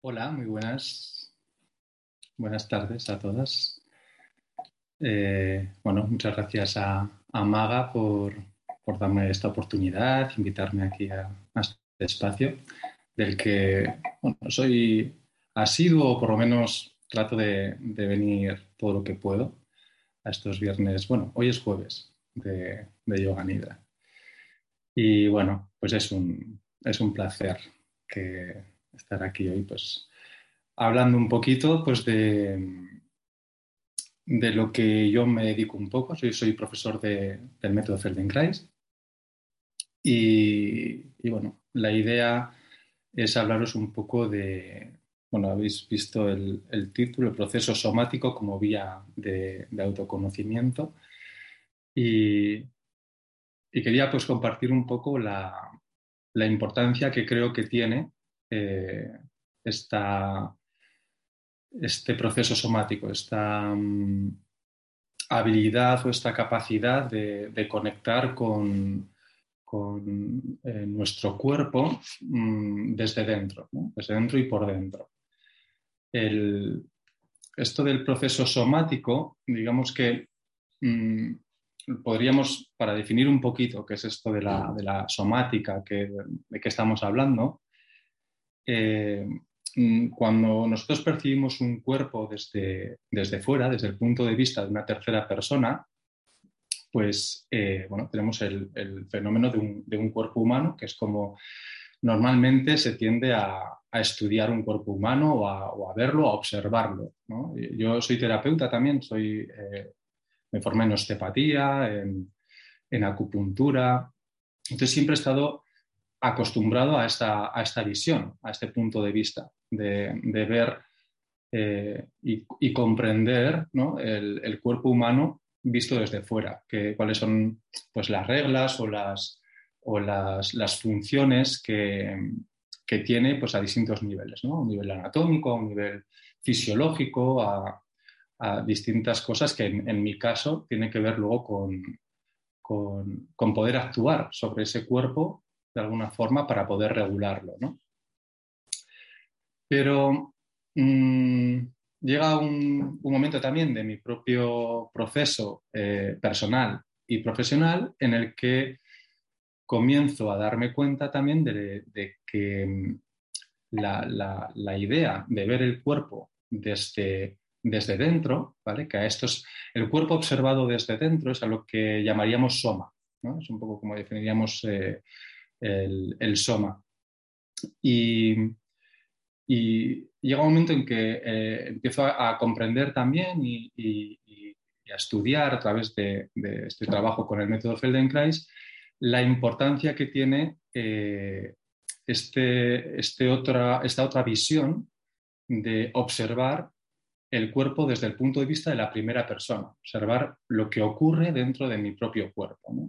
Hola, muy buenas. Buenas tardes a todas. Eh, bueno, muchas gracias a, Maga por, darme esta oportunidad, invitarme aquí a, este espacio, del que soy asiduo, o por lo menos trato de, venir todo lo que puedo a estos viernes. Bueno, hoy es jueves de, de Yoga Nidra. Y bueno, pues es un, es un placer que estar aquí hoy, pues hablando un poquito pues de, de lo que yo me dedico un poco. Soy, soy profesor de, del método Feldenkrais. Y, bueno, la idea es hablaros un poco de, bueno, habéis visto el, el título, el proceso somático como vía de, de autoconocimiento. Y, y quería pues compartir un poco la, importancia que creo que tiene eh, esta, este proceso somático, esta mm, habilidad o esta capacidad de, conectar con, con eh, nuestro cuerpo mm, desde dentro, desde dentro y por dentro. esto del proceso somático, digamos que mm, podríamos, para definir un poquito qué es esto de la, somática, que, de qué estamos hablando, eh, mm, cuando nosotros percibimos un cuerpo desde, desde fuera, desde el punto de vista de una tercera persona, pues eh, bueno, tenemos el, fenómeno de un, cuerpo humano, que es como normalmente se tiende a, estudiar un cuerpo humano o a, verlo, a observarlo. Yo soy terapeuta también, soy eh, me formé en osteopatía, en, acupuntura. Entonces siempre he estado acostumbrado a esta, visión, a este punto de vista, de, ver eh, y, comprender el, cuerpo humano visto desde fuera, que, cuáles son pues, las reglas o las, o las, funciones que, tiene pues, a distintos niveles, ¿no? a un nivel anatómico, a un nivel fisiológico, a, a distintas cosas que en, mi caso tienen que ver luego con, con, poder actuar sobre ese cuerpo de alguna forma para poder regularlo. ¿no? Pero mm, llega un, momento también de mi propio proceso eh, personal y profesional en el que comienzo a darme cuenta también de, que mm, la, la, la, idea de ver el cuerpo desde desde dentro, ¿vale? que a estos, el cuerpo observado desde dentro es a lo que llamaríamos soma, ¿no? es un poco como definiríamos eh, el, soma. Y, llega un momento en que eh, empiezo a, comprender también y, a estudiar a través de, este trabajo con el método Feldenkrais la importancia que tiene eh, este, este otra, esta otra visión de observar el cuerpo desde el punto de vista de la primera persona, observar lo que ocurre dentro de mi propio cuerpo.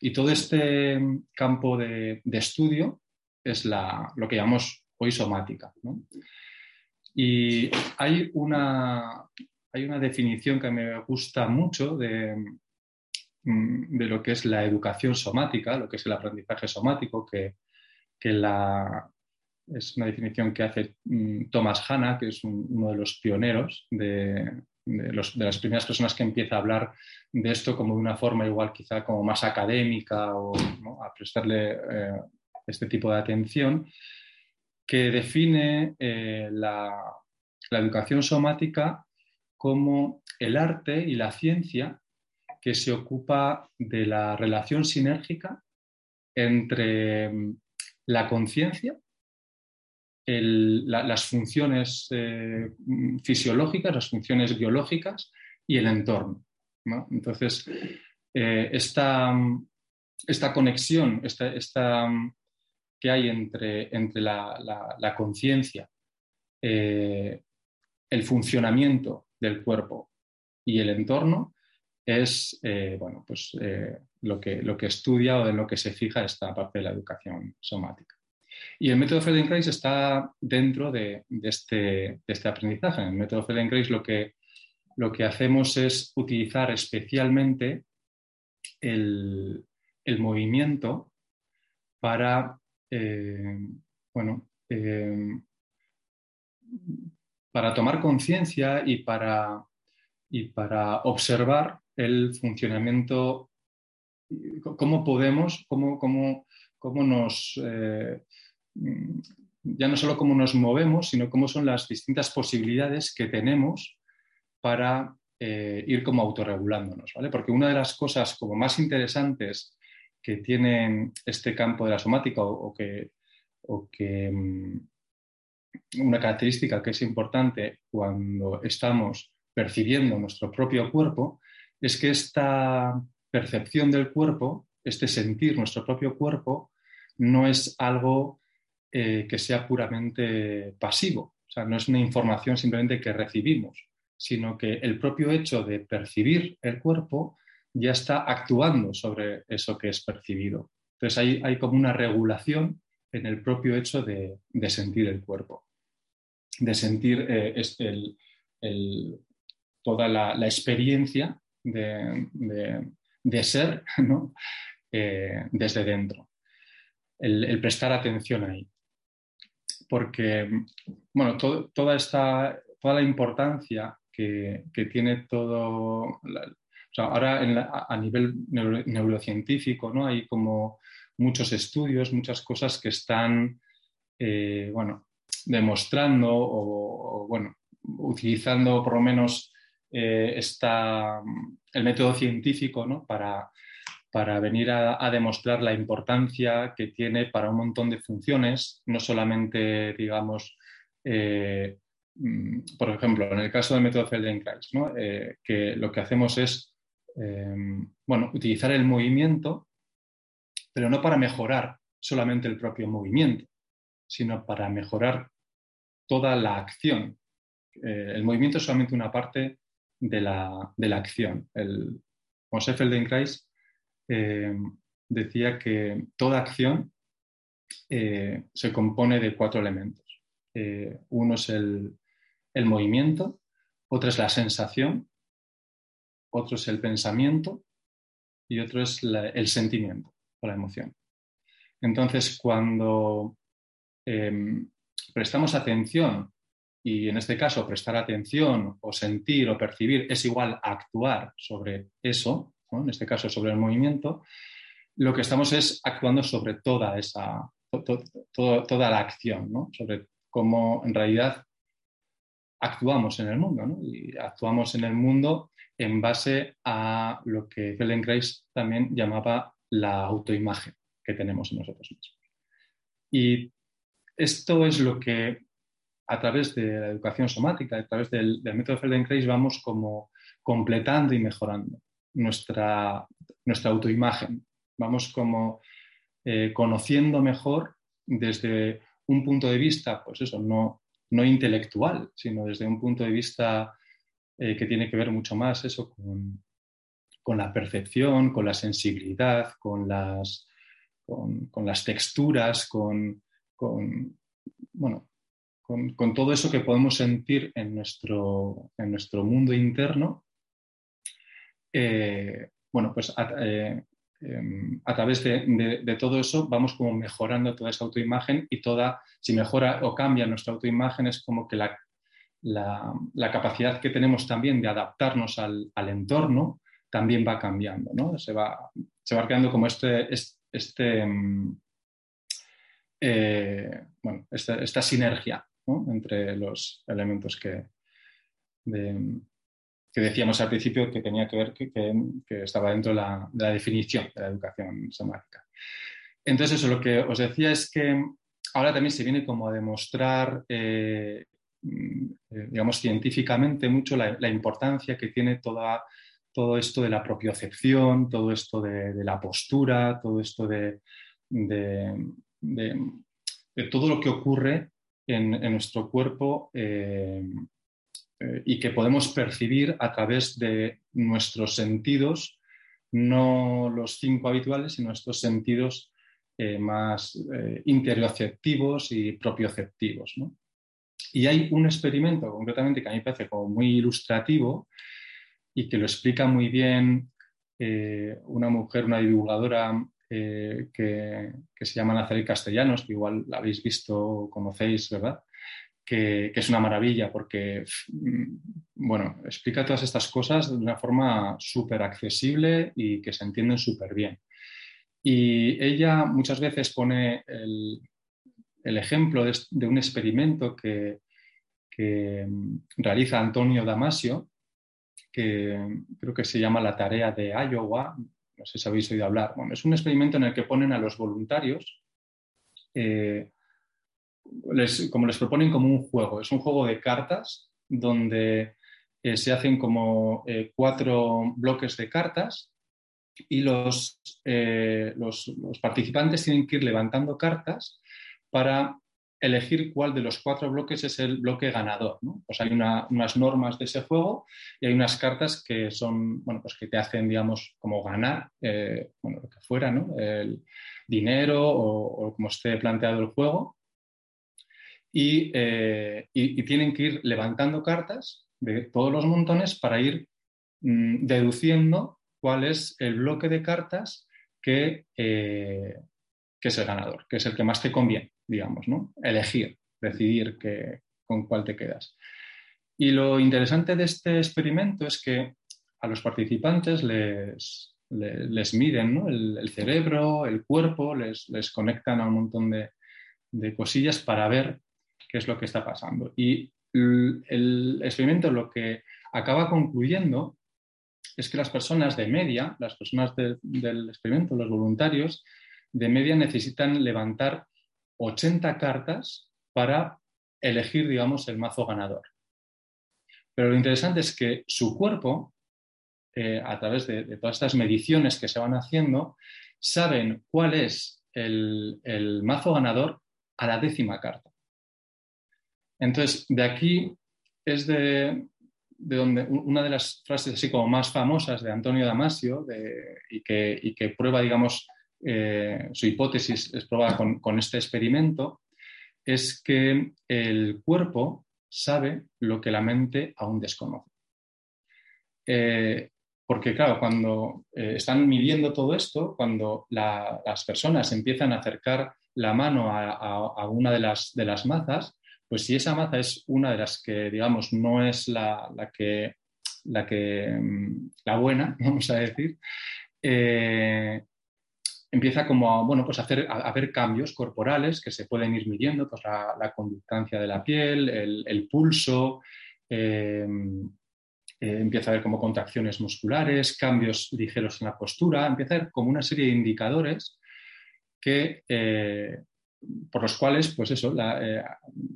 Y todo este campo de, estudio es lo que llamamos hoy somática. Y hay una, hay una definición que me gusta mucho de, mm, de lo que es la educación somática, lo que es el aprendizaje somático, que, que la, es una definición que hace mm, Thomas Hanna, que es uno de los pioneros de, las primeras personas que empieza a hablar de esto como de una forma igual quizá como más académica o a prestarle eh, este tipo de atención, que define eh, la, la educación somática como el arte y la ciencia que se ocupa de la relación sinérgica entre mm, la conciencia las funciones eh, fisiológicas, las funciones biológicas y el entorno. Entonces, eh, esta, conexión, esta, que hay entre, entre la, conciencia, eh, el funcionamiento del cuerpo y el entorno es bueno, pues, lo, que, lo que estudia o en lo que se fija esta parte de la educación somática. Y el método Feldenkrais está dentro de, este, este, aprendizaje. En el método Feldenkrais lo que, lo que hacemos es utilizar especialmente el, movimiento para, eh, bueno, eh, para tomar conciencia y para, y para observar el funcionamiento, cómo podemos, cómo, cómo, cómo nos, eh, ya no solo cómo nos movemos, sino cómo son las distintas posibilidades que tenemos para eh, ir como autorregulándonos, ¿vale? Porque una de las cosas como más interesantes que tiene este campo de la somática o, que, mm, una característica que es importante cuando estamos percibiendo nuestro propio cuerpo es que esta percepción del cuerpo, este sentir nuestro propio cuerpo, no es algo eh, que sea puramente pasivo, o sea, no es una información simplemente que recibimos, sino que el propio hecho de percibir el cuerpo ya está actuando sobre eso que es percibido. Entonces hay, hay como una regulación en el propio hecho de, sentir el cuerpo, de sentir eh, toda la, experiencia de, ser eh, desde dentro, el, prestar atención ahí. Porque, bueno, toda, esta, toda la importancia que, tiene todo... ahora a nivel neurocientífico ¿no? hay como muchos estudios, muchas cosas que están eh, bueno, demostrando o, bueno, utilizando por lo menos eh, el método científico ¿no? para, para venir a, demostrar la importancia que tiene para un montón de funciones, no solamente, digamos, eh, Mm, por ejemplo, en el caso del método Feldenkrais, eh, que lo que hacemos es em, bueno, utilizar el movimiento, pero no para mejorar solamente el propio movimiento, sino para mejorar toda la acción. Eh, el movimiento es solamente una parte de la, acción. El José Feldenkrais em, decía que toda acción eh, se compone de cuatro elementos. uno es el, movimiento, otra es la sensación, otro es el pensamiento y otro es el sentimiento o la emoción. Entonces, cuando em, prestamos atención, y en este caso prestar atención o sentir o percibir es igual a actuar sobre eso, en este caso sobre el movimiento, lo que estamos es actuando sobre toda esa, toda la acción, sobre cómo en realidad actuamos en el mundo, ¿no? Y actuamos en el mundo en base a lo que Feldenkrais también llamaba la autoimagen que tenemos en nosotros mismos. Y esto es lo que a través de la educación somática, a través del, método Feldenkrais, vamos como completando y mejorando nuestra, nuestra autoimagen. Vamos como eh, conociendo mejor desde un punto de vista, pues eso, no, no intelectual, sino desde un punto de vista eh, que tiene que ver mucho más eso con, la percepción, con la sensibilidad, con las, con, las texturas, con, bueno, con, todo eso que podemos sentir en nuestro, en nuestro mundo interno. Eh, bueno, pues eh, Em, a través de, todo eso vamos como mejorando toda esa autoimagen y toda, si mejora o cambia nuestra autoimagen, es como que la, la, capacidad que tenemos también de adaptarnos al, entorno también va cambiando, ¿no? Se va, se va creando como este, este, em, eh, bueno, esta, sinergia entre los elementos que, que decíamos al principio que tenía que ver que, estaba dentro de la, definición de la educación somática. Entonces, eso lo que os decía es que ahora también se viene como a demostrar, eh, mm, digamos, científicamente mucho la, importancia que tiene toda, todo esto de la propiocepción, todo esto de, la postura, todo esto de, todo lo que ocurre en, nuestro cuerpo eh, eh, y que podemos percibir a través de nuestros sentidos, no los cinco habituales, sino estos sentidos eh, más interioceptivos y propioceptivos. Y hay un experimento concretamente que a mí me parece como muy ilustrativo y que lo explica muy bien una mujer, una divulgadora eh, que, se llama Nazaret Castellanos, que igual la habéis visto conocéis, ¿verdad? Que, es una maravilla porque, mm, bueno, explica todas estas cosas de una forma súper accesible y que se entienden súper bien. Y ella muchas veces pone el, ejemplo de, un experimento que, que mm, realiza Antonio Damasio, que creo que se llama la tarea de Iowa, no sé si habéis oído hablar. Bueno, es un experimento en el que ponen a los voluntarios, eh, como les proponen como un juego, es un juego de cartas donde eh, se hacen como eh, cuatro bloques de cartas y los, los, participantes tienen que ir levantando cartas para elegir cuál de los cuatro bloques es el bloque ganador. Pues hay unas normas de ese juego y hay unas cartas que son, bueno, pues que te hacen, digamos, como ganar, eh, bueno, lo que fuera, ¿no? El dinero o, como esté planteado el juego. Eh, y, tienen que ir levantando cartas de todos los montones para ir mm, deduciendo cuál es el bloque de cartas que, eh, que es el ganador, que es el que más te conviene digamos, ¿no? Elegir, decidir con cuál te quedas. Y lo interesante de este experimento es que a los participantes les, les, miden el, cerebro, el cuerpo, les, conectan a un montón de, cosillas para ver qué es lo que está pasando. Y el, experimento lo que acaba concluyendo es que las personas de media, las personas del experimento, los voluntarios, de media necesitan levantar 80 cartas para elegir, digamos, el mazo ganador. Pero lo interesante es que su cuerpo, eh, a través de, todas estas mediciones que se van haciendo, saben cuál es el, mazo ganador a la décima carta. Entonces, de aquí es de, donde una de las frases así como más famosas de Antonio Damasio y, que, prueba, digamos, eh, su hipótesis es probada con, este experimento, es que el cuerpo sabe lo que la mente aún desconoce. Eh, porque claro, cuando eh, están midiendo todo esto, cuando las personas empiezan a acercar la mano a, una de las, de las, mazas, pues si esa maza es una de las que, digamos, no es la, la, que, mm, la buena, vamos a decir, empieza como a, bueno, pues hacer, a, haber cambios corporales que se pueden ir midiendo, pues la, conductancia de la piel, el, pulso, em, eh, empieza a haber como contracciones musculares, cambios ligeros en la postura, empieza a haber como una serie de indicadores que, eh, por los cuales, pues eso, eh,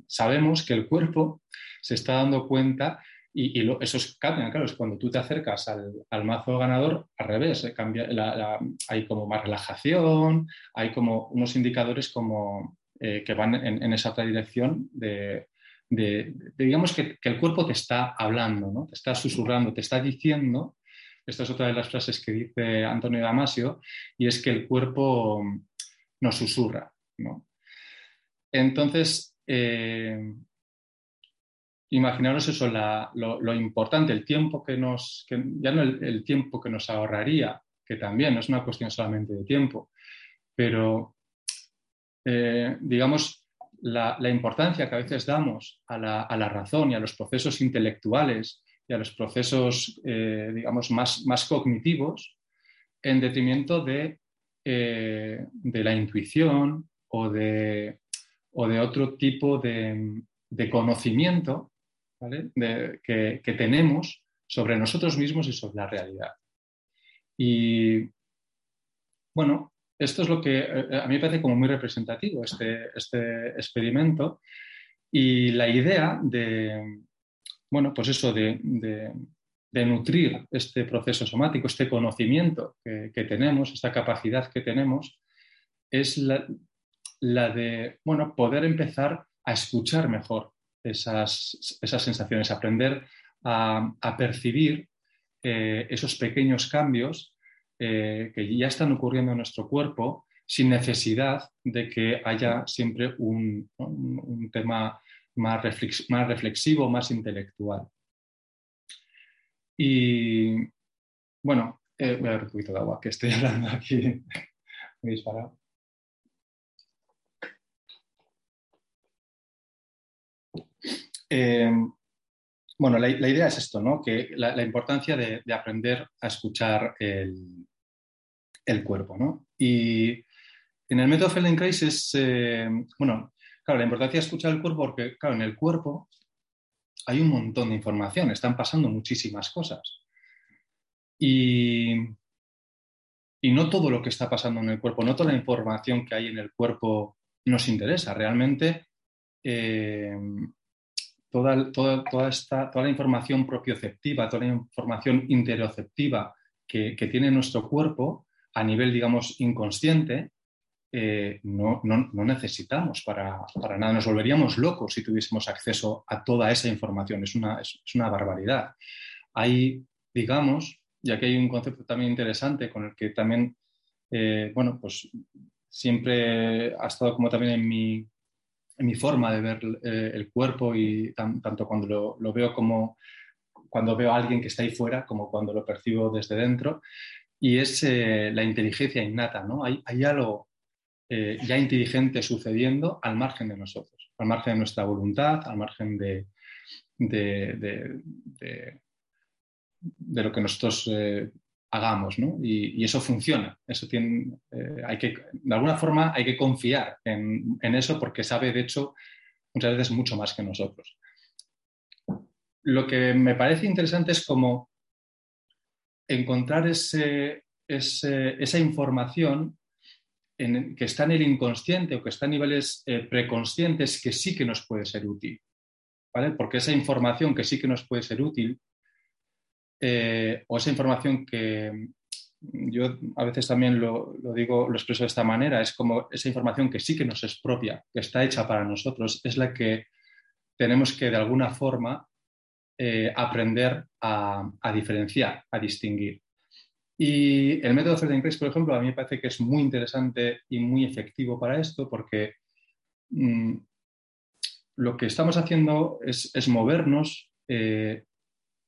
sabemos que el cuerpo se está dando cuenta y, y esos cambian, claro, es cuando tú te acercas al, mazo ganador, al revés, cambia, hay como más relajación, hay como unos indicadores como, eh, que van en, esa otra dirección de, digamos que, el cuerpo te está hablando, ¿no? te está susurrando, te está diciendo, esta es otra de las frases que dice Antonio Damasio, y es que el cuerpo nos susurra. ¿no? Entonces, eh, imaginaros eso, lo, importante, el tiempo que nos, ya no el, tiempo que nos ahorraría, que también no es una cuestión solamente de tiempo, pero eh, digamos, la, importancia que a veces damos a la, razón y a los procesos intelectuales y a los procesos, eh, digamos, más, más, cognitivos, en detrimento de, eh, de la intuición o de, o de otro tipo de, de conocimiento que, tenemos sobre nosotros mismos y sobre la realidad. Y bueno, esto es lo que eh, a mí me parece como muy representativo, este, este experimento. Y la idea de, bueno, pues eso, de, nutrir este proceso somático, este conocimiento que, tenemos, esta capacidad que tenemos, es la, la de bueno, poder empezar a escuchar mejor esas, esas sensaciones, aprender a, percibir eh, esos pequeños cambios eh, que ya están ocurriendo en nuestro cuerpo sin necesidad de que haya siempre un, tema más, más reflexivo, más intelectual. Y bueno, eh, voy a ver un poquito de agua, que estoy hablando aquí muy disparado. Eh, bueno, la, idea es esto, ¿no? Que la, importancia de, aprender a escuchar el, cuerpo, ¿no? Y en el método Feldenkrais es, eh, bueno, claro, la importancia de escuchar el cuerpo porque, claro, en el cuerpo hay un montón de información, están pasando muchísimas cosas. Y, y no todo lo que está pasando en el cuerpo, no toda la información que hay en el cuerpo nos interesa. Realmente eh, toda, toda, esta, toda la información propioceptiva, toda la información interoceptiva que, tiene nuestro cuerpo a nivel, digamos, inconsciente, eh, no, necesitamos para, nada. Nos volveríamos locos si tuviésemos acceso a toda esa información. Es una, es, una barbaridad. Hay, digamos, y aquí hay un concepto también interesante con el que también, eh, bueno, pues siempre ha estado como también en mi, mi forma de ver eh, el cuerpo y tanto cuando lo, veo como cuando veo a alguien que está ahí fuera como cuando lo percibo desde dentro y es eh, la inteligencia innata, ¿no? Hay, algo eh, ya inteligente sucediendo al margen de nosotros, al margen de nuestra voluntad, al margen de, de, de, lo que nosotros hagamos, ¿no? Y, eso funciona. Eso tiene, eh, hay que, de alguna forma hay que confiar en, eso porque sabe, de hecho, muchas veces mucho más que nosotros. Lo que me parece interesante es como encontrar ese, esa información que está en el inconsciente o que está a niveles eh, preconscientes que sí que nos puede ser útil. ¿vale? Porque esa información que sí que nos puede ser útil eh, o esa información que yo a veces también lo, digo, lo expreso de esta manera, es como esa información que sí que nos es propia, que está hecha para nosotros, es la que tenemos que de alguna forma eh, aprender a, diferenciar, a distinguir. Y el método Feldenkrais, por ejemplo, a mí me parece que es muy interesante y muy efectivo para esto porque mm, lo que estamos haciendo es, movernos eh,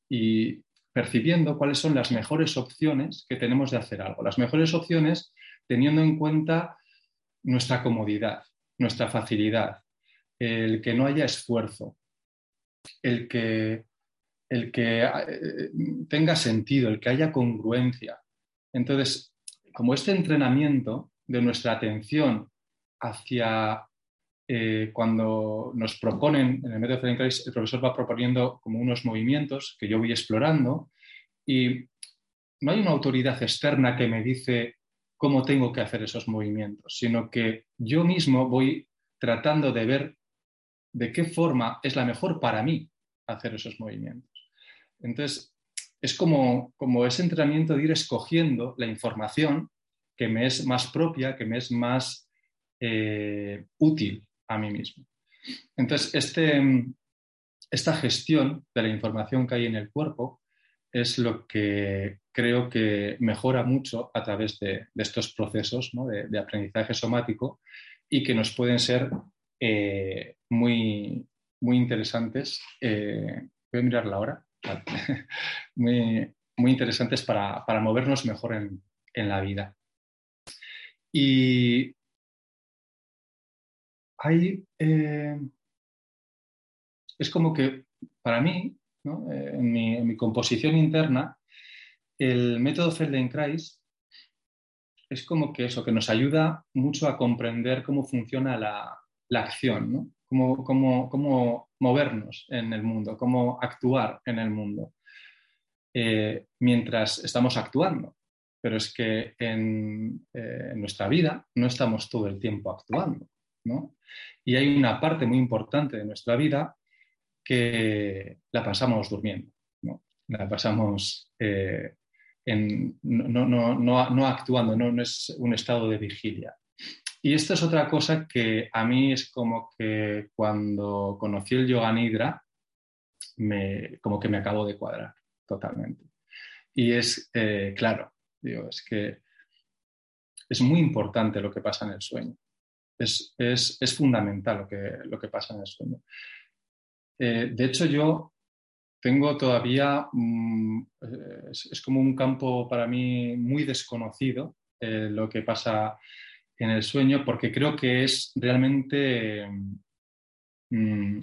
y percibiendo cuáles son las mejores opciones que tenemos de hacer algo. Las mejores opciones teniendo en cuenta nuestra comodidad, nuestra facilidad, el que no haya esfuerzo, el que, el que eh, tenga sentido, el que haya congruencia. Entonces, como este entrenamiento de nuestra atención hacia eh, cuando nos proponen, en el método Feldenkrais, el profesor va proponiendo como unos movimientos que yo voy explorando y no hay una autoridad externa que me dice cómo tengo que hacer esos movimientos, sino que yo mismo voy tratando de ver de qué forma es la mejor para mí hacer esos movimientos. Entonces, es como, como ese entrenamiento de ir escogiendo la información que me es más propia, que me es más eh, útil a mí mismo. Entonces, este, esta gestión de la información que hay en el cuerpo es lo que creo que mejora mucho a través de, estos procesos de, aprendizaje somático y que nos pueden ser eh, muy, muy interesantes. Eh, voy a mirar la hora. muy, muy interesantes para, movernos mejor en, en la vida. Y hay, eh, es como que para mí, eh, en, mi, composición interna, el método Feldenkrais es como que eso, que nos ayuda mucho a comprender cómo funciona la, acción, ¿no? cómo, movernos en el mundo, cómo actuar en el mundo eh, mientras estamos actuando. Pero es que en, nuestra vida no estamos todo el tiempo actuando. ¿No? Y hay una parte muy importante de nuestra vida que la pasamos durmiendo, ¿no? la pasamos eh, en, no, actuando, no, es un estado de vigilia. y esto es otra cosa que a mí es como que cuando conocí el yoga nidra, me, como que me acabo de cuadrar totalmente. Y es, eh, claro, es que es muy importante lo que pasa en el sueño. Es, fundamental lo que, lo que pasa en el sueño. Eh, de hecho, yo tengo todavía, mm, es, como un campo para mí muy desconocido eh, lo que pasa en el sueño, porque creo que es realmente, mm,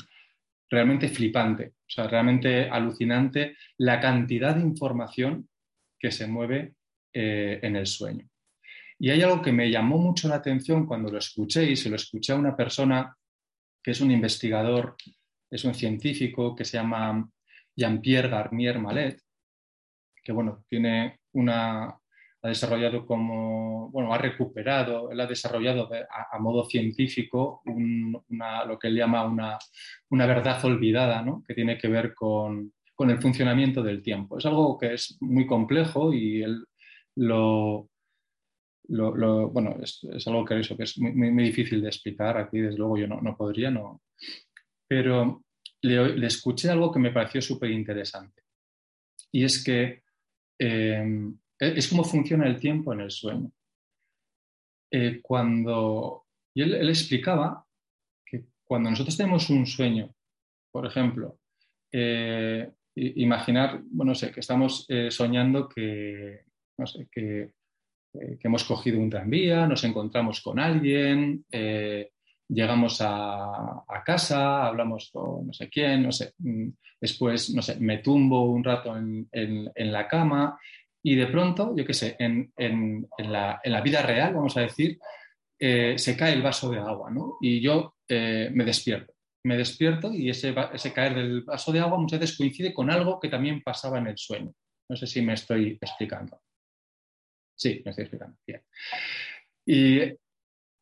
realmente flipante, o sea, realmente alucinante la cantidad de información que se mueve eh, en el sueño. Y hay algo que me llamó mucho la atención cuando lo escuché y se lo escuché a una persona que es un investigador, es un científico que se llama Jean-Pierre Garnier Malet, que bueno, tiene una, ha desarrollado como, bueno, ha recuperado, él ha desarrollado a, modo científico lo que él llama una, una verdad olvidada, ¿no? que tiene que ver con, con, el funcionamiento del tiempo. Es algo que es muy complejo y él lo, lo, bueno, es, algo que, es muy, muy, difícil de explicar aquí, desde luego yo no, no podría, no. pero le, escuché algo que me pareció súper interesante. Y es que eh, es cómo funciona el tiempo en el sueño. Eh, cuando, y él, explicaba que cuando nosotros tenemos un sueño, por ejemplo, eh, imaginar, bueno, sé, que estamos soñando que, no sé, que, hemos cogido un tranvía, nos encontramos con alguien, llegamos a, casa, hablamos con no sé quién, no sé, mm, después, no sé, me tumbo un rato en, la cama y de pronto, yo qué sé, en, la, vida real, vamos a decir, eh, se cae el vaso de agua, ¿no? Y yo eh, me despierto. Me despierto y ese, ese caer del vaso de agua muchas veces coincide con algo que también pasaba en el sueño. No sé si me estoy explicando. Sí, me estoy explicando. Bien. Y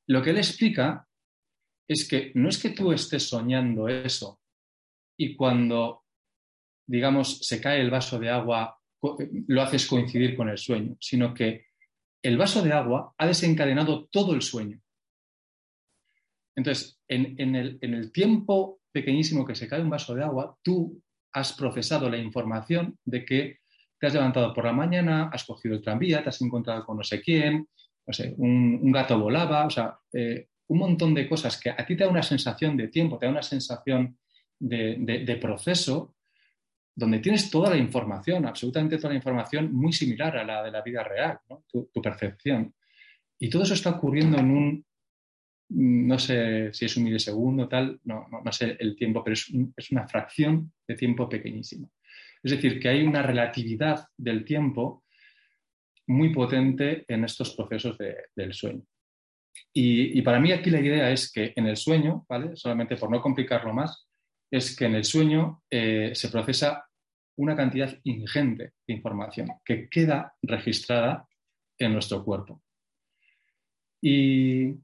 lo que él explica es que no es que tú estés soñando eso y cuando, digamos, se cae el vaso de agua, lo haces coincidir con el sueño, sino que el vaso de agua ha desencadenado todo el sueño. Entonces, en, el, en el tiempo pequeñísimo que se cae un vaso de agua, tú has procesado la información de que te has levantado por la mañana, has cogido el tranvía, te has encontrado con no sé quién, no sé, un, gato volaba, o sea, eh, un montón de cosas que a ti te da una sensación de tiempo, te da una sensación de, proceso, donde tienes toda la información, absolutamente toda la información muy similar a la de la vida real, tu, percepción. Y todo eso está ocurriendo en un, no sé si es un milisegundo, tal, no, no, sé el tiempo, pero es, una fracción de tiempo pequeñísima. Es decir, que hay una relatividad del tiempo muy potente en estos procesos del sueño. Y, para mí aquí la idea es que en el sueño, ¿vale? solamente por no complicarlo más, es que en el sueño eh, se procesa una cantidad ingente de información que queda registrada en nuestro cuerpo. Y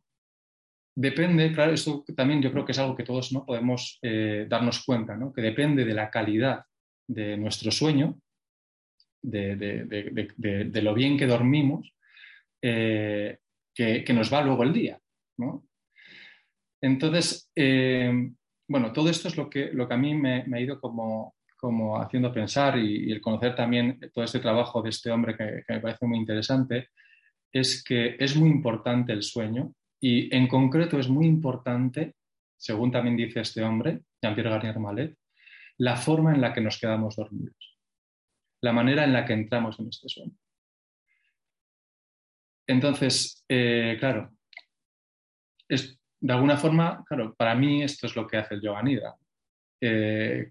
depende, claro, esto también yo creo que es algo que todos ¿no? podemos eh, darnos cuenta, ¿no? que depende de la calidad de nuestro sueño, de, lo bien que dormimos, eh, que, nos va luego el día. Entonces, eh, bueno, todo esto es lo que, lo que a mí me, ha ido como, como haciendo pensar y, el conocer también todo este trabajo de este hombre que, me parece muy interesante, es que es muy importante el sueño y en concreto es muy importante, según también dice este hombre, Jean-Pierre Garnier Malet, la forma en la que nos quedamos dormidos, la manera en la que entramos en este sueño. Entonces, eh, claro, es, de alguna forma, claro, para mí esto es lo que hace el yoga nidra. Eh,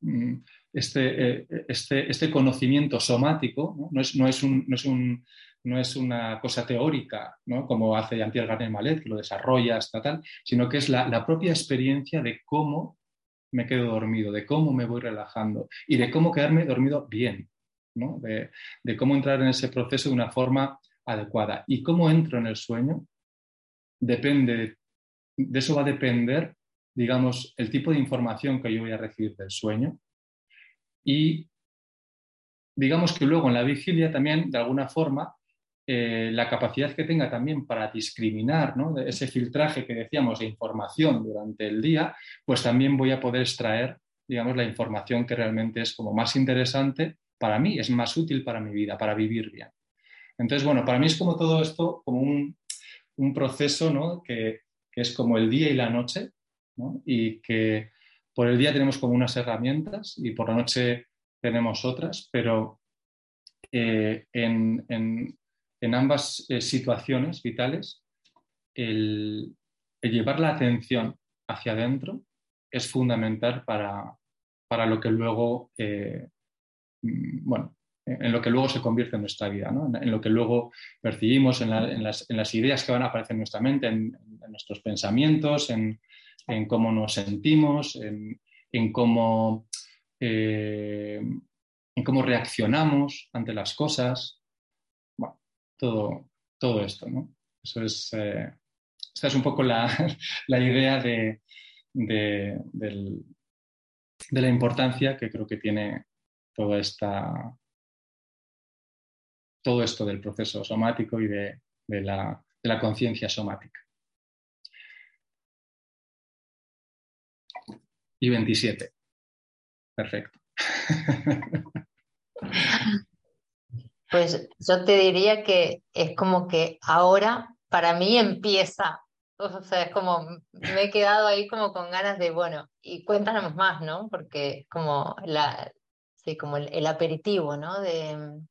mm, este, eh, este, este, conocimiento somático ¿no? es, no, es un, es un, no, es una cosa teórica, como hace Jean-Pierre Garnier Malet, que lo desarrolla hasta tal, sino que es la, propia experiencia de cómo me quedo dormido, de cómo me voy relajando y de cómo quedarme dormido bien, ¿no? de, de cómo entrar en ese proceso de una forma adecuada. ¿Y cómo entro en el sueño? Depende, de eso va a depender, digamos, el tipo de información que yo voy a recibir del sueño. Y digamos que luego en la vigilia también, de alguna forma, eh, la capacidad que tenga también para discriminar ¿no? ese filtraje que decíamos de información durante el día, pues también voy a poder extraer, digamos, la información que realmente es como más interesante para mí, es más útil para mi vida, para vivir bien. Entonces, bueno, para mí es como todo esto, como un, proceso ¿no? que, es como el día y la noche, y que por el día tenemos como unas herramientas y por la noche tenemos otras, pero eh, en ambas eh, situaciones vitales, el, llevar la atención hacia adentro es fundamental para, lo que luego, eh, mm, bueno, en lo que luego se convierte en nuestra vida, en, lo que luego percibimos, en, las, ideas que van a aparecer en nuestra mente, en, nuestros pensamientos, en, cómo nos sentimos, en, cómo, eh, en cómo reaccionamos ante las cosas todo, todo esto. ¿no? Eso es, eh, esta es un poco la, idea de, la importancia que creo que tiene toda esta, todo esto del proceso somático y de, la, la conciencia somática. Y 27. Perfecto. Pues yo te diría que es como que ahora para mí empieza. O sea, es como me he quedado ahí como con ganas de, bueno, y cuéntanos más, ¿no? Porque es como la, sí, como el, aperitivo, ¿no? De,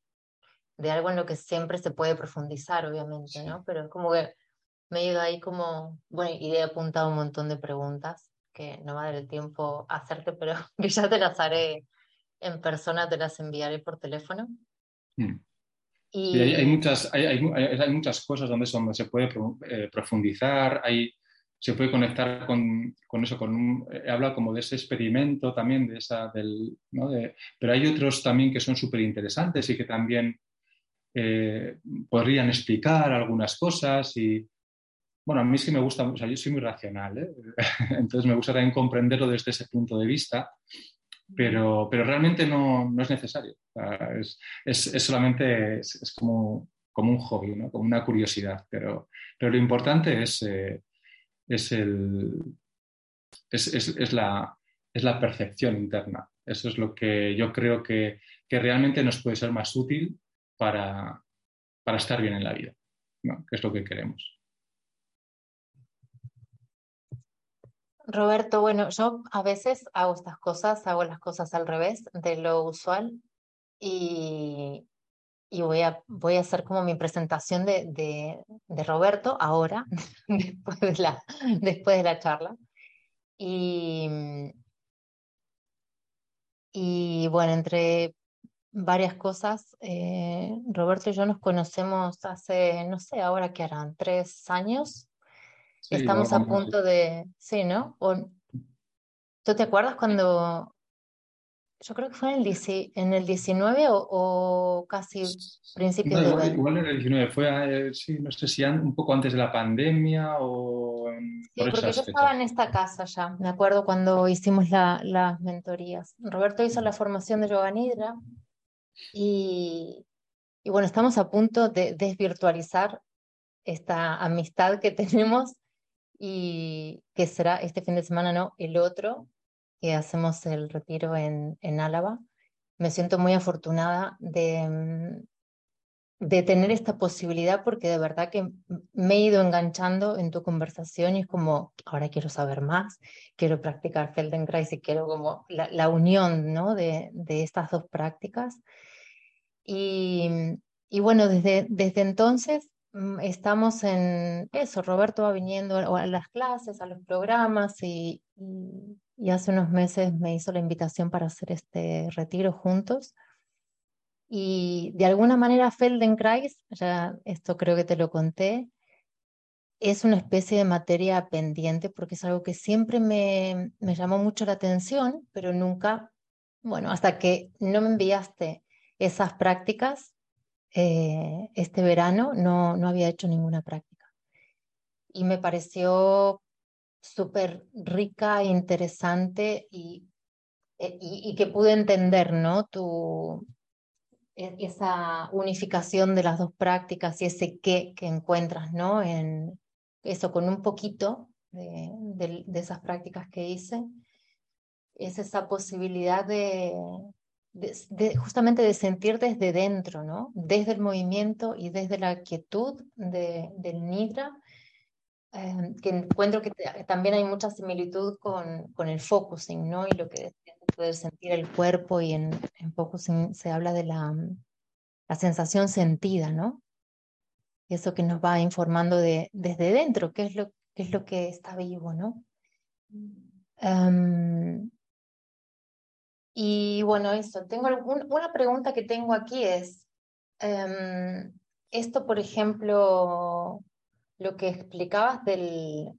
de algo en lo que siempre se puede profundizar, obviamente, ¿no? Pero es como que me he ido ahí como, bueno, y he apuntado un montón de preguntas que no va a dar el tiempo a hacerte, pero que ya te las haré en persona, te las enviaré por teléfono. Mm hay, muchas, hay, hay, muchas cosas donde, donde se puede eh, profundizar, hay, se puede conectar con, con eso, con un, habla como de ese experimento también, de esa, del, ¿no? de, pero hay otros también que son súper interesantes y que también eh, podrían explicar algunas cosas y, bueno, a mí sí me gusta, o sea, yo soy muy racional, ¿eh? entonces me gusta también comprenderlo desde ese punto de vista pero, pero realmente no, no es necesario. es, es, solamente es, como, como, un hobby, ¿no? como una curiosidad, pero, pero lo importante es, eh, es, el, es, la, es la percepción interna. Eso es lo que yo creo que, que realmente nos puede ser más útil para, para estar bien en la vida, ¿no? que es lo que queremos. Roberto, bueno, yo a veces hago estas cosas, hago las cosas al revés de lo usual y, y voy, a, voy a hacer como mi presentación de, de, Roberto ahora, después de, la, después de la charla. Y, y bueno, entre varias cosas, eh, Roberto y yo nos conocemos hace, no sé, ahora que harán tres años Estamos a punto de, sí, ¿no? ¿Tú te acuerdas cuando, yo creo que fue en el, en el 19 o, casi principios de igual, igual, en el 19, fue, eh, sí, no sé si un poco antes de la pandemia o... sí, porque yo estaba en esta casa ya, me acuerdo cuando hicimos la, las mentorías. Roberto hizo la formación de Yoga Nidra y, y bueno, estamos a punto de desvirtualizar esta amistad que tenemos y que será este fin de semana, no, el otro, que hacemos el retiro en, en Álava. Me siento muy afortunada de, mm, de tener esta posibilidad porque de verdad que me he ido enganchando en tu conversación y es como, ahora quiero saber más, quiero practicar Feldenkrais y quiero como la, la unión ¿no? de, de, estas dos prácticas. Y, y bueno, desde, desde entonces estamos en eso, Roberto va viniendo a las clases, a los programas y, y, hace unos meses me hizo la invitación para hacer este retiro juntos. Y de alguna manera Feldenkrais, ya esto creo que te lo conté, es una especie de materia pendiente porque es algo que siempre me, me llamó mucho la atención, pero nunca, bueno, hasta que no me enviaste esas prácticas, eh, este verano no, no había hecho ninguna práctica. Y me pareció súper rica, interesante y, e, y, y, que pude entender ¿no? tu, e, esa unificación de las dos prácticas y ese qué que encuentras, ¿no? En eso, con un poquito de, de esas prácticas que hice, es esa posibilidad de, de, justamente de sentir desde dentro, ¿no? Desde el movimiento y desde la quietud de, del Nidra, em, que encuentro que también hay mucha similitud con, con el focusing, ¿no? Y lo que es poder sentir el cuerpo y en, en focusing se habla de la, la sensación sentida, ¿no? eso que nos va informando de, desde dentro, qué es lo, qué es lo que está vivo, ¿no? Um, y bueno, eso, tengo una pregunta que tengo aquí es, em, esto por ejemplo, lo que explicabas del,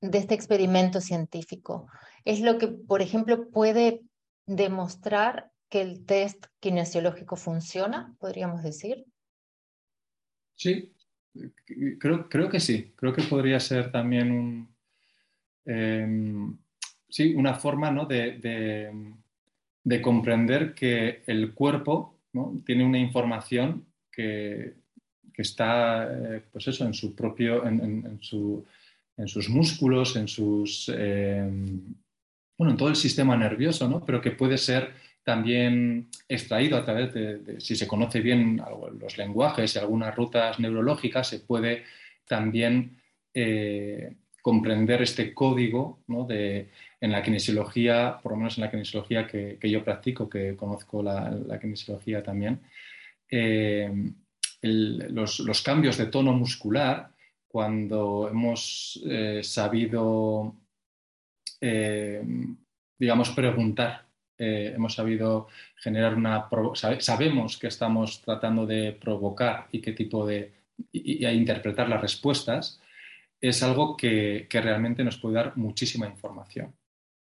de este experimento científico, es lo que, por ejemplo, puede demostrar que el test kinesiológico funciona, podríamos decir. Sí, creo, creo que sí, creo que podría ser también un... Em, sí, una forma ¿no? de, de, comprender que el cuerpo ¿no? tiene una información que, que está eh, pues eso, en su propio, en, en, su, en sus músculos, en sus eh, bueno, en todo el sistema nervioso, ¿no? pero que puede ser también extraído a través de, si se conoce bien los lenguajes y algunas rutas neurológicas, se puede también eh, comprender este código ¿no? de, en la kinesiología, por lo menos en la kinesiología que, yo practico, que conozco la, kinesiología también, eh, los, cambios de tono muscular, cuando hemos eh, sabido, eh, digamos, preguntar, hemos sabido generar una... sabemos que estamos tratando de provocar y qué tipo de... y, y interpretar las respuestas, es algo que, realmente nos puede dar muchísima información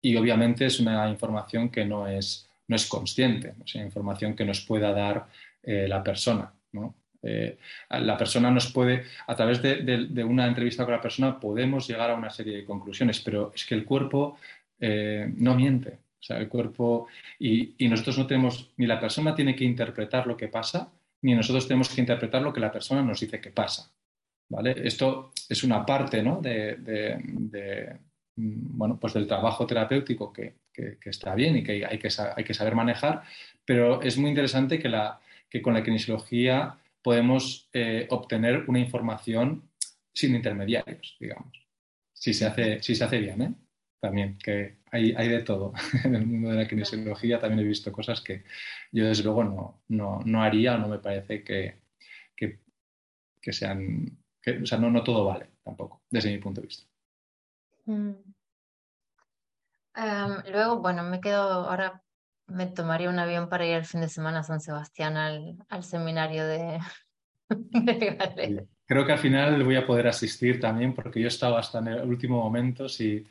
y obviamente es una información que no es, no es consciente, es información que nos pueda dar eh, la persona. ¿no? Eh, la persona nos puede, a través de, una entrevista con la persona, podemos llegar a una serie de conclusiones, pero es que el cuerpo eh, no miente. O sea, el cuerpo, y, y, nosotros no tenemos, ni la persona tiene que interpretar lo que pasa, ni nosotros tenemos que interpretar lo que la persona nos dice que pasa. ¿vale? Esto es una parte ¿no? de, bueno, pues del trabajo terapéutico que, está bien y que hay, que hay que saber manejar, pero es muy interesante que, la, que con la kinesiología podemos eh, obtener una información sin intermediarios, digamos, si se hace, si se hace bien, ¿eh? También, que hay, hay, de todo. en el mundo de la kinesiología también he visto cosas que yo desde luego no, no, no haría o no me parece que, que, que sean, que, o sea, no, no todo vale tampoco, desde mi punto de vista. Mm. Luego, bueno, me quedo, ahora me tomaría un avión para ir el fin de semana a San Sebastián al, al seminario de, Creo que al final voy a poder asistir también porque yo he estado hasta en el último momento si,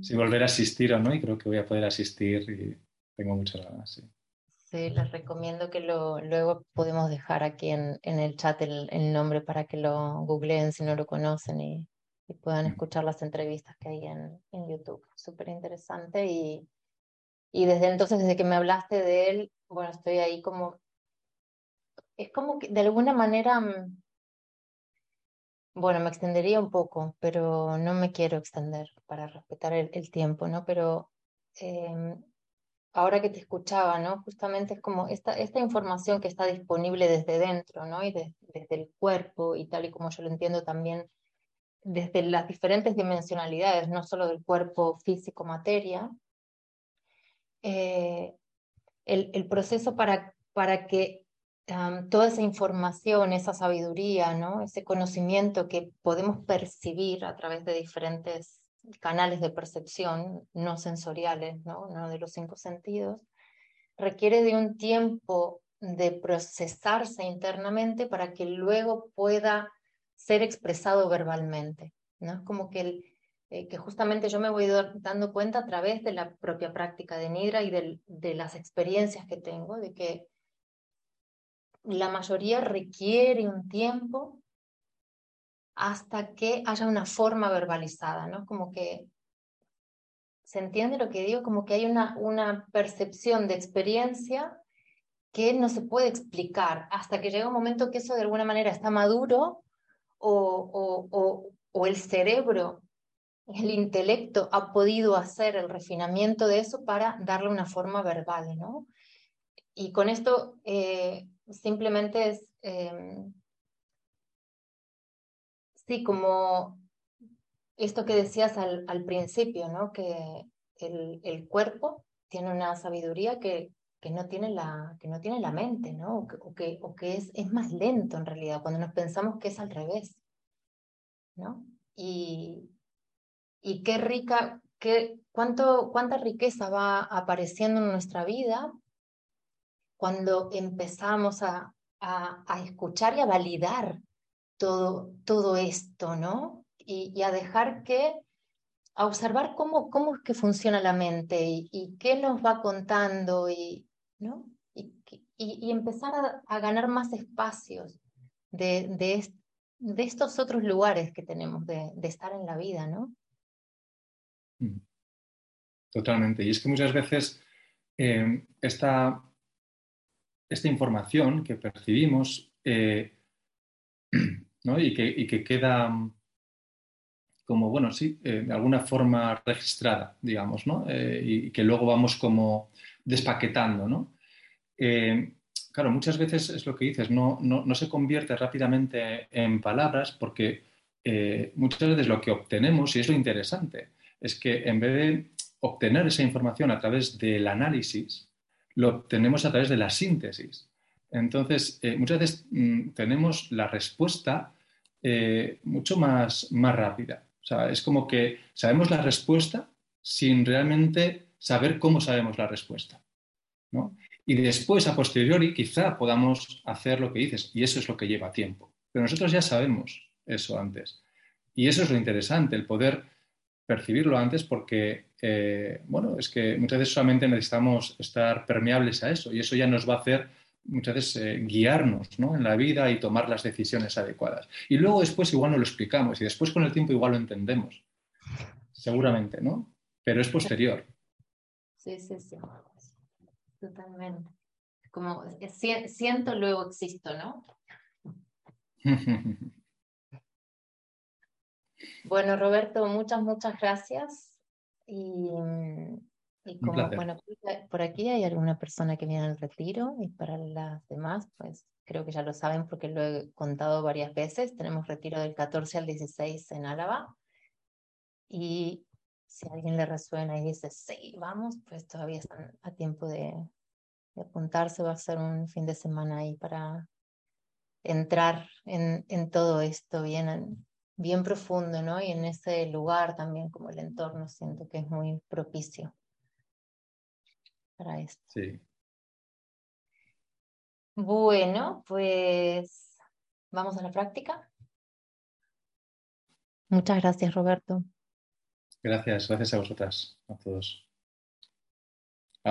si mm. volver a asistir o no y creo que voy a poder asistir y tengo muchas ganas. Sí, sí les recomiendo que lo, luego podemos dejar aquí en, en el chat el, el, nombre para que lo googleen si no lo conocen y, y puedan escuchar las entrevistas que hay en, en YouTube. Súper interesante y, y desde entonces, desde que me hablaste de él, bueno, estoy ahí como, es como que de alguna manera, mm, bueno, me extendería un poco, pero no me quiero extender para respetar el, el tiempo, ¿no? Pero eh, ahora que te escuchaba, ¿no? Justamente es como esta, esta información que está disponible desde dentro, ¿no? Y desde el cuerpo y tal y como yo lo entiendo también desde las diferentes dimensionalidades, no solo del cuerpo físico-materia, eh, el, proceso para, para que toda esa información, esa sabiduría, ¿no? ese conocimiento que podemos percibir a través de diferentes canales de percepción no sensoriales, ¿no? no de los cinco sentidos, requiere de un tiempo de procesarse internamente para que luego pueda ser expresado verbalmente. ¿no? Es como que, el, eh, que justamente yo me voy dando cuenta a través de la propia práctica de Nidra y de, de las experiencias que tengo, de que la mayoría requiere un tiempo hasta que haya una forma verbalizada, ¿no? Como que ¿Se entiende lo que digo? Como que hay una, una percepción de experiencia que no se puede explicar hasta que llega un momento que eso de alguna manera está maduro o, o, o, el cerebro, el intelecto ha podido hacer el refinamiento de eso para darle una forma verbal, ¿no? Y con esto eh, simplemente es, em, sí, como esto que decías al, al principio, ¿no? Que el, el, cuerpo tiene una sabiduría que, que, no, tiene la, que no la mente, ¿no? O que, o que, es, es, más lento en realidad, cuando nos pensamos que es al revés, ¿no? Y, y qué rica, qué, cuánto, cuánta riqueza va apareciendo en nuestra vida cuando empezamos a, a, a escuchar y a validar todo, todo esto, ¿no? y, a dejar que, a observar cómo, cómo es que funciona la mente y, qué nos va contando y, y, empezar a, ganar más espacios de, de, estos otros lugares que tenemos de, estar en la vida, ¿no? Totalmente. Y es que muchas veces eh, esta, esta, información que percibimos eh, ¿no? y, que, queda como, bueno, sí, eh, de alguna forma registrada, digamos, ¿no? Y que luego vamos como despaquetando, ¿no? Eh, claro, muchas veces es lo que dices, no, no, no se convierte rápidamente en palabras porque muchas veces lo que obtenemos, y es lo interesante, es que en vez de obtener esa información a través del análisis, lo obtenemos a través de la síntesis. Entonces, muchas veces mm, tenemos la respuesta mucho más, más rápida. O sea, es como que sabemos la respuesta sin realmente saber cómo sabemos la respuesta. ¿no? Y después, a posteriori, quizá podamos hacer lo que dices, y eso es lo que lleva tiempo. Pero nosotros ya sabemos eso antes. Y eso es lo interesante, el poder percibirlo antes porque, eh, bueno, es que muchas veces solamente necesitamos estar permeables a eso y eso ya nos va a hacer muchas veces eh, guiarnos ¿no? en la vida y tomar las decisiones adecuadas. Y luego después igual no lo explicamos y después con el tiempo igual lo entendemos. Seguramente, ¿no? Pero es posterior. Sí, sí, sí. Totalmente. Como siento, luego existo, ¿no? bueno, Roberto, muchas, muchas gracias. Y y como, bueno, por aquí hay alguna persona que viene al retiro y para las demás, pues creo que ya lo saben porque lo he contado varias veces. Tenemos retiro del 14 al 16 en Álava. Y si a alguien le resuena y dice, sí, vamos, pues todavía están a tiempo de, de apuntarse. Va a ser un fin de semana ahí para entrar en, en todo esto bien, bien profundo, ¿no? Y en ese lugar también, como el entorno, siento que es muy propicio para esto. Sí. Bueno, pues vamos a la práctica. Muchas gracias, Roberto. Gracias, gracias a vosotras, a todos.